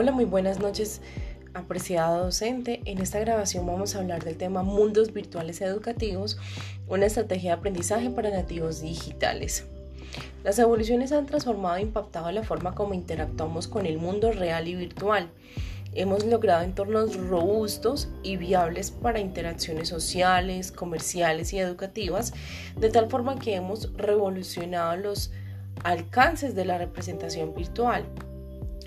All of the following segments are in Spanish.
Hola, muy buenas noches, apreciado docente. En esta grabación vamos a hablar del tema Mundos Virtuales Educativos, una estrategia de aprendizaje para nativos digitales. Las evoluciones han transformado e impactado la forma como interactuamos con el mundo real y virtual. Hemos logrado entornos robustos y viables para interacciones sociales, comerciales y educativas, de tal forma que hemos revolucionado los alcances de la representación virtual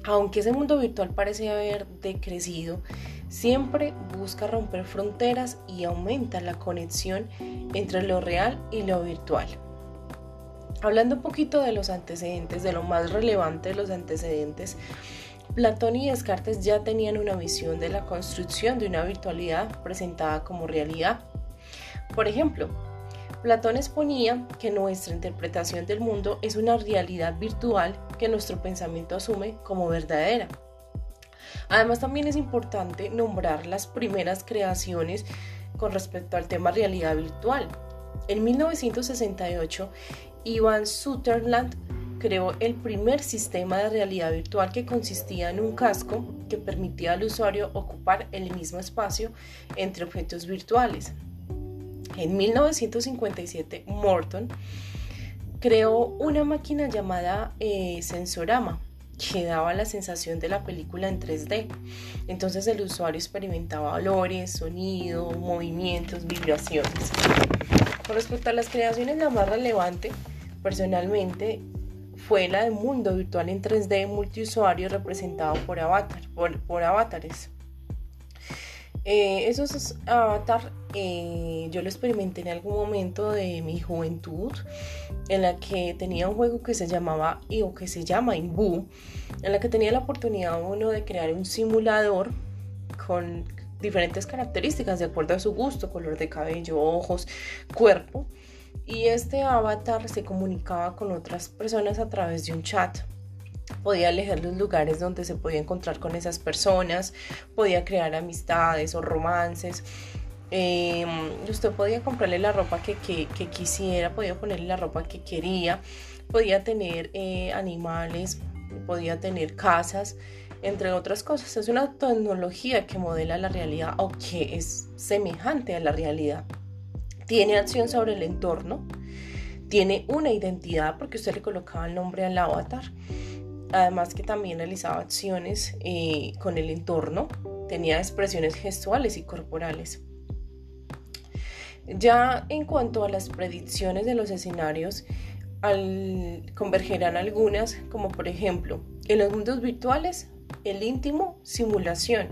aunque ese mundo virtual parece haber decrecido, siempre busca romper fronteras y aumenta la conexión entre lo real y lo virtual. Hablando un poquito de los antecedentes, de lo más relevante de los antecedentes, Platón y Descartes ya tenían una visión de la construcción de una virtualidad presentada como realidad. Por ejemplo, Platón exponía que nuestra interpretación del mundo es una realidad virtual que nuestro pensamiento asume como verdadera. Además también es importante nombrar las primeras creaciones con respecto al tema realidad virtual. En 1968, Ivan Sutherland creó el primer sistema de realidad virtual que consistía en un casco que permitía al usuario ocupar el mismo espacio entre objetos virtuales. En 1957, Morton creó una máquina llamada eh, Sensorama que daba la sensación de la película en 3D. Entonces el usuario experimentaba olores, sonido, movimientos, vibraciones. Con respecto a las creaciones, la más relevante, personalmente, fue la de mundo virtual en 3D multiusuario representado por, avatar, por avatares. Eh, esos avatar eh, yo lo experimenté en algún momento de mi juventud en la que tenía un juego que se llamaba o que se llama Imbu en la que tenía la oportunidad uno de crear un simulador con diferentes características de acuerdo a su gusto, color de cabello, ojos, cuerpo y este avatar se comunicaba con otras personas a través de un chat podía elegir los lugares donde se podía encontrar con esas personas, podía crear amistades o romances. Em, usted podía comprarle la ropa que, quisiera, podía ponerle la ropa que quería, podía tener eh, animales, podía tener casas, entre otras cosas. Es una tecnología que modela la realidad o que es semejante a la realidad. Tiene acción sobre el entorno, tiene una identidad porque usted le colocaba el nombre al avatar además que también realizaba acciones eh, con el entorno, tenía expresiones gestuales y corporales. Ya en cuanto a las predicciones de los escenarios, convergerán algunas, como por ejemplo, en los mundos virtuales, el íntimo, simulación,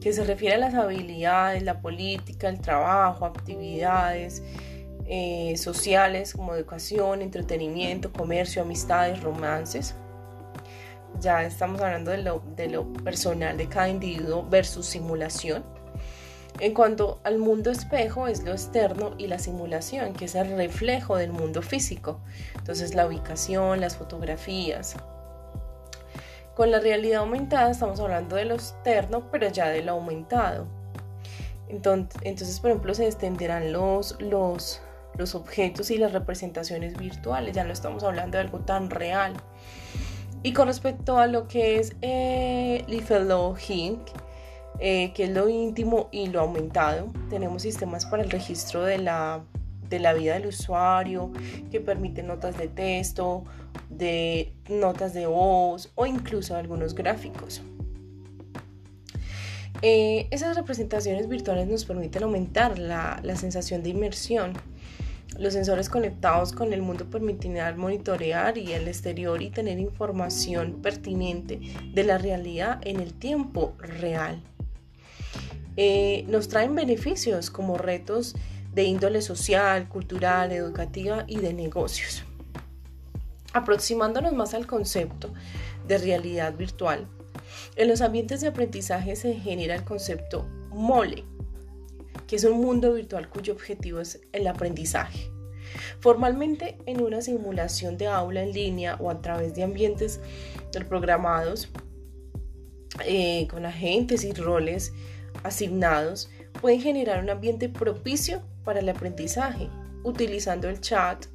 que se refiere a las habilidades, la política, el trabajo, actividades eh, sociales como educación, entretenimiento, comercio, amistades, romances ya estamos hablando de lo, de lo personal de cada individuo versus simulación. En cuanto al mundo espejo es lo externo y la simulación, que es el reflejo del mundo físico. Entonces la ubicación, las fotografías. Con la realidad aumentada estamos hablando de lo externo, pero ya de lo aumentado. Entonces, por ejemplo, se extenderán los, los, los objetos y las representaciones virtuales. Ya no estamos hablando de algo tan real. Y con respecto a lo que es eh, eh, que es lo íntimo y lo aumentado, tenemos sistemas para el registro de la, de la vida del usuario que permiten notas de texto, de notas de voz o incluso algunos gráficos. Eh, esas representaciones virtuales nos permiten aumentar la, la sensación de inmersión los sensores conectados con el mundo permitirán monitorear y el exterior y tener información pertinente de la realidad en el tiempo real. Eh, nos traen beneficios como retos de índole social, cultural, educativa y de negocios. Aproximándonos más al concepto de realidad virtual, en los ambientes de aprendizaje se genera el concepto MOLE, que es un mundo virtual cuyo objetivo es el aprendizaje. Formalmente en una simulación de aula en línea o a través de ambientes programados eh, con agentes y roles asignados, pueden generar un ambiente propicio para el aprendizaje, utilizando el chat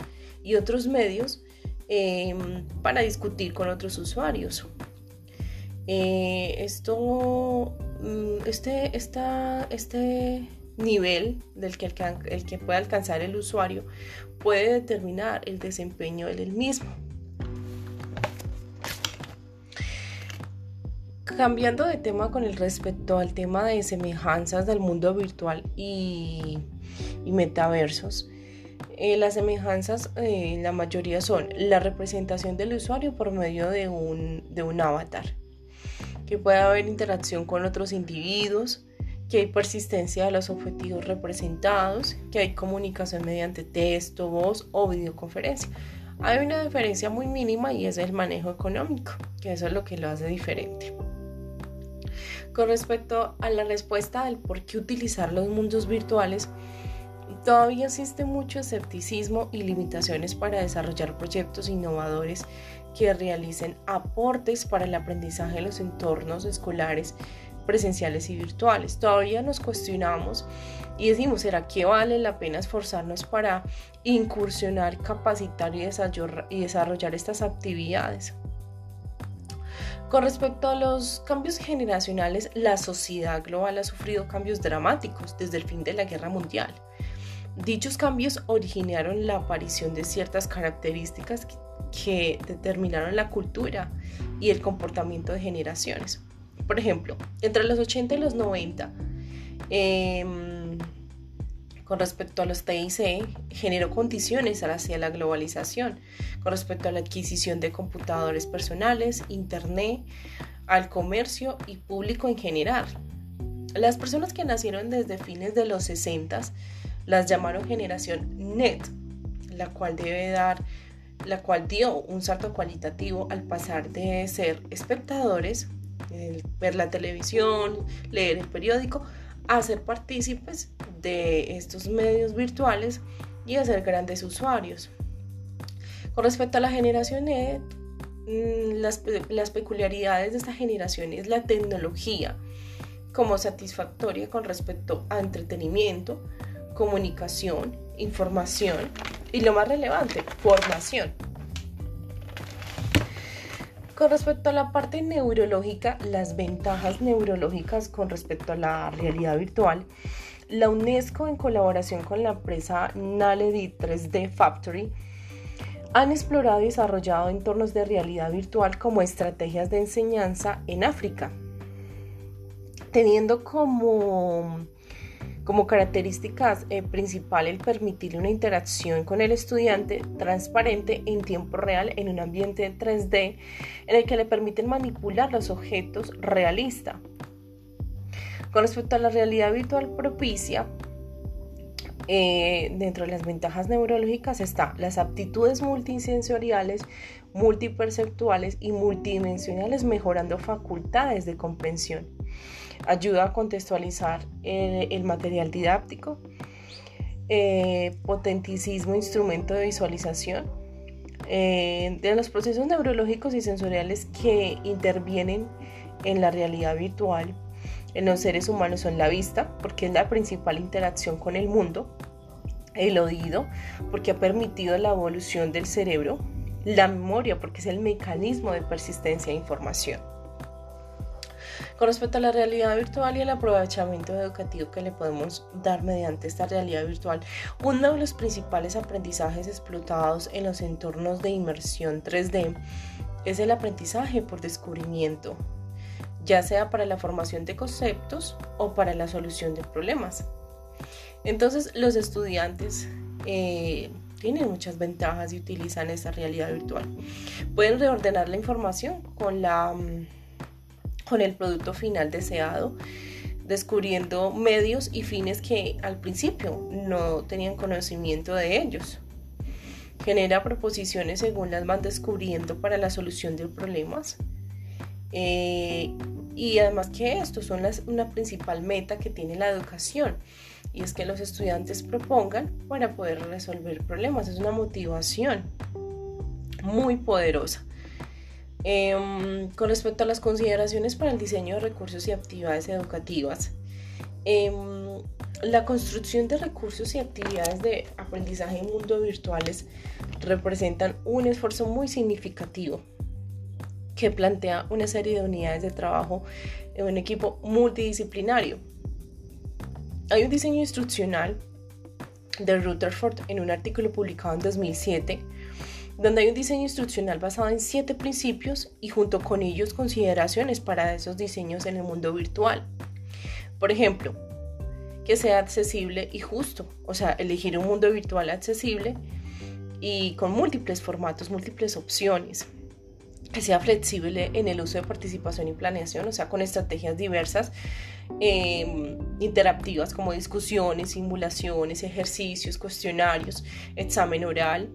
y otros medios em, para discutir con otros usuarios. Eh, esto, mm, este, esta, este nivel del que, el que puede alcanzar el usuario puede determinar el desempeño del mismo. Cambiando de tema con el respecto al tema de semejanzas del mundo virtual y, metaversos, eh, las semejanzas, eh, la mayoría son la representación del usuario por medio de un, de un avatar, que puede haber interacción con otros individuos, que hay persistencia de los objetivos representados, que hay comunicación mediante texto, voz o videoconferencia. Hay una diferencia muy mínima y es el manejo económico, que eso es lo que lo hace diferente. Con respecto a la respuesta del por qué utilizar los mundos virtuales, todavía existe mucho escepticismo y limitaciones para desarrollar proyectos innovadores que realicen aportes para el aprendizaje de los entornos escolares presenciales y virtuales. Todavía nos cuestionamos y decimos, ¿será que vale la pena esforzarnos para incursionar, capacitar y desarrollar, estas actividades? Con respecto a los cambios generacionales, la sociedad global ha sufrido cambios dramáticos desde el fin de la Guerra Mundial. Dichos cambios originaron la aparición de ciertas características que determinaron la cultura y el comportamiento de generaciones. Por ejemplo, entre los 80 y los 90, em, con respecto a los TIC, generó condiciones hacia la globalización, con respecto a la adquisición de computadores personales, Internet, al comercio y público en general. Las personas que nacieron desde fines de los 60 las llamaron generación NET, la cual debe dar la cual dio un salto cualitativo al pasar de ser espectadores ver la televisión, leer el periódico, a ser partícipes de estos medios virtuales y a ser grandes usuarios. Con respecto a la generación E, mm, las, las peculiaridades de esta generación es la tecnología como satisfactoria con respecto a entretenimiento, comunicación, información y lo más relevante, formación. Con respecto a la parte neurológica, las ventajas neurológicas con respecto a la realidad virtual, la UNESCO en colaboración con la empresa Naledi 3D Factory han explorado y desarrollado entornos de realidad virtual como estrategias de enseñanza en África, teniendo como como características eh, principal el permitir una interacción con el estudiante transparente en tiempo real en un ambiente 3D en el que le permiten manipular los objetos realista. Con respecto a la realidad virtual propicia, eh, dentro de las ventajas neurológicas está las aptitudes multisensoriales, multiperceptuales y multidimensionales mejorando facultades de comprensión. Ayuda a contextualizar el, material didáctico, eh, potenticismo, instrumento de visualización, eh, de los procesos neurológicos y sensoriales que intervienen en la realidad virtual en los seres humanos son la vista, porque es la principal interacción con el mundo, el oído, porque ha permitido la evolución del cerebro, la memoria, porque es el mecanismo de persistencia de información. Con respecto a la realidad virtual y el aprovechamiento educativo que le podemos dar mediante esta realidad virtual, uno de los principales aprendizajes explotados en los entornos de inmersión 3D es el aprendizaje por descubrimiento, ya sea para la formación de conceptos o para la solución de problemas. Entonces los estudiantes eh, tienen muchas ventajas y utilizan esta realidad virtual. Pueden reordenar la información con la mm, con el producto final deseado, descubriendo medios y fines que al principio no tenían conocimiento de ellos. Genera proposiciones según las van descubriendo para la solución de problemas. Eh, y además que esto son las, una principal meta que tiene la educación y es que los estudiantes propongan para poder resolver problemas. Es una motivación muy poderosa. Em, con respecto a las consideraciones para el diseño de recursos y actividades educativas, em, la construcción de recursos y actividades de aprendizaje en mundos virtuales representan un esfuerzo muy significativo que plantea una serie de unidades de trabajo en un equipo multidisciplinario. Hay un diseño instruccional de Rutherford en un artículo publicado en 2007, donde hay un diseño instruccional basado en siete principios y junto con ellos consideraciones para esos diseños en el mundo virtual. Por ejemplo, que sea accesible y justo, o sea, elegir un mundo virtual accesible y con múltiples formatos, múltiples opciones que sea flexible en el uso de participación y planeación, o sea, con estrategias diversas, em, interactivas como discusiones, simulaciones, ejercicios, cuestionarios, examen oral,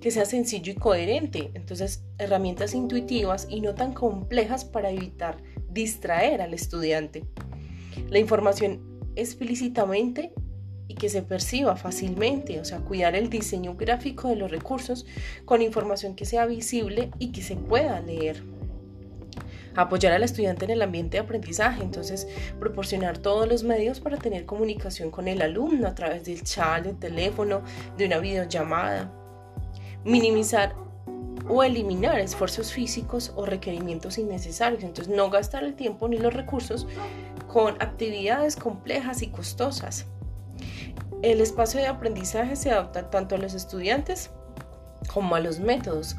que sea sencillo y coherente. Entonces, herramientas intuitivas y no tan complejas para evitar distraer al estudiante. La información explícitamente y que se perciba fácilmente, o sea, cuidar el diseño gráfico de los recursos con información que sea visible y que se pueda leer. Apoyar al estudiante en el ambiente de aprendizaje, entonces proporcionar todos los medios para tener comunicación con el alumno a través del chat, del teléfono, de una videollamada. Minimizar o eliminar esfuerzos físicos o requerimientos innecesarios. Entonces no gastar el tiempo ni los recursos con actividades complejas y costosas. El espacio de aprendizaje se adapta tanto a los estudiantes como a los métodos.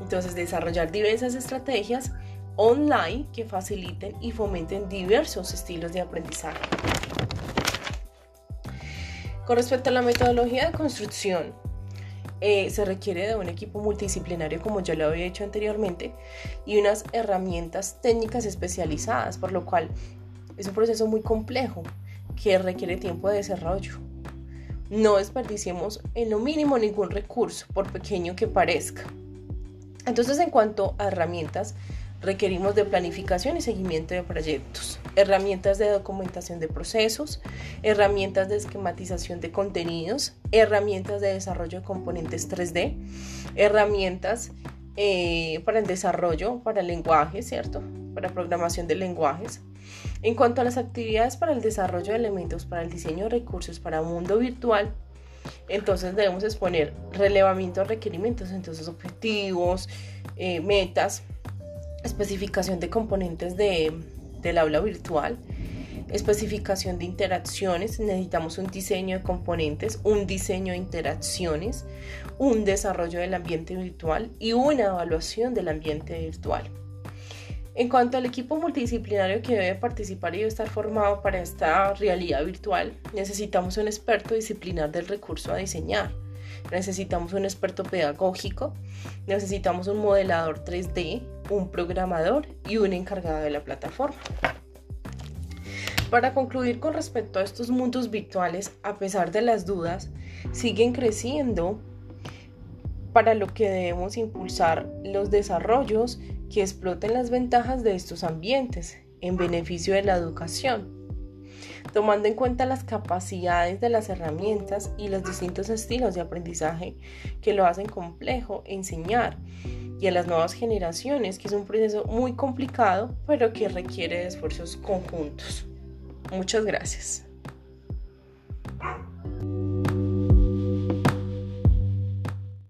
Entonces, desarrollar diversas estrategias online que faciliten y fomenten diversos estilos de aprendizaje. Con respecto a la metodología de construcción, eh, se requiere de un equipo multidisciplinario, como ya lo había dicho anteriormente, y unas herramientas técnicas especializadas, por lo cual es un proceso muy complejo que requiere tiempo de desarrollo. No desperdiciemos en lo mínimo ningún recurso, por pequeño que parezca. Entonces, en cuanto a herramientas, requerimos de planificación y seguimiento de proyectos, herramientas de documentación de procesos, herramientas de esquematización de contenidos, herramientas de desarrollo de componentes 3D, herramientas eh, para el desarrollo, para el lenguaje, ¿cierto? Para programación de lenguajes, en cuanto a las actividades para el desarrollo de elementos, para el diseño de recursos, para un mundo virtual, entonces debemos exponer relevamiento de requerimientos, entonces objetivos, eh, metas, especificación de componentes de, del aula virtual, especificación de interacciones, necesitamos un diseño de componentes, un diseño de interacciones, un desarrollo del ambiente virtual y una evaluación del ambiente virtual. En cuanto al equipo multidisciplinario que debe participar y estar formado para esta realidad virtual, necesitamos un experto disciplinar del recurso a diseñar. Necesitamos un experto pedagógico, necesitamos un modelador 3D, un programador y un encargado de la plataforma. Para concluir con respecto a estos mundos virtuales, a pesar de las dudas, siguen creciendo para lo que debemos impulsar los desarrollos que exploten las ventajas de estos ambientes en beneficio de la educación, tomando en cuenta las capacidades de las herramientas y los distintos estilos de aprendizaje que lo hacen complejo enseñar y a las nuevas generaciones, que es un proceso muy complicado, pero que requiere de esfuerzos conjuntos. Muchas gracias.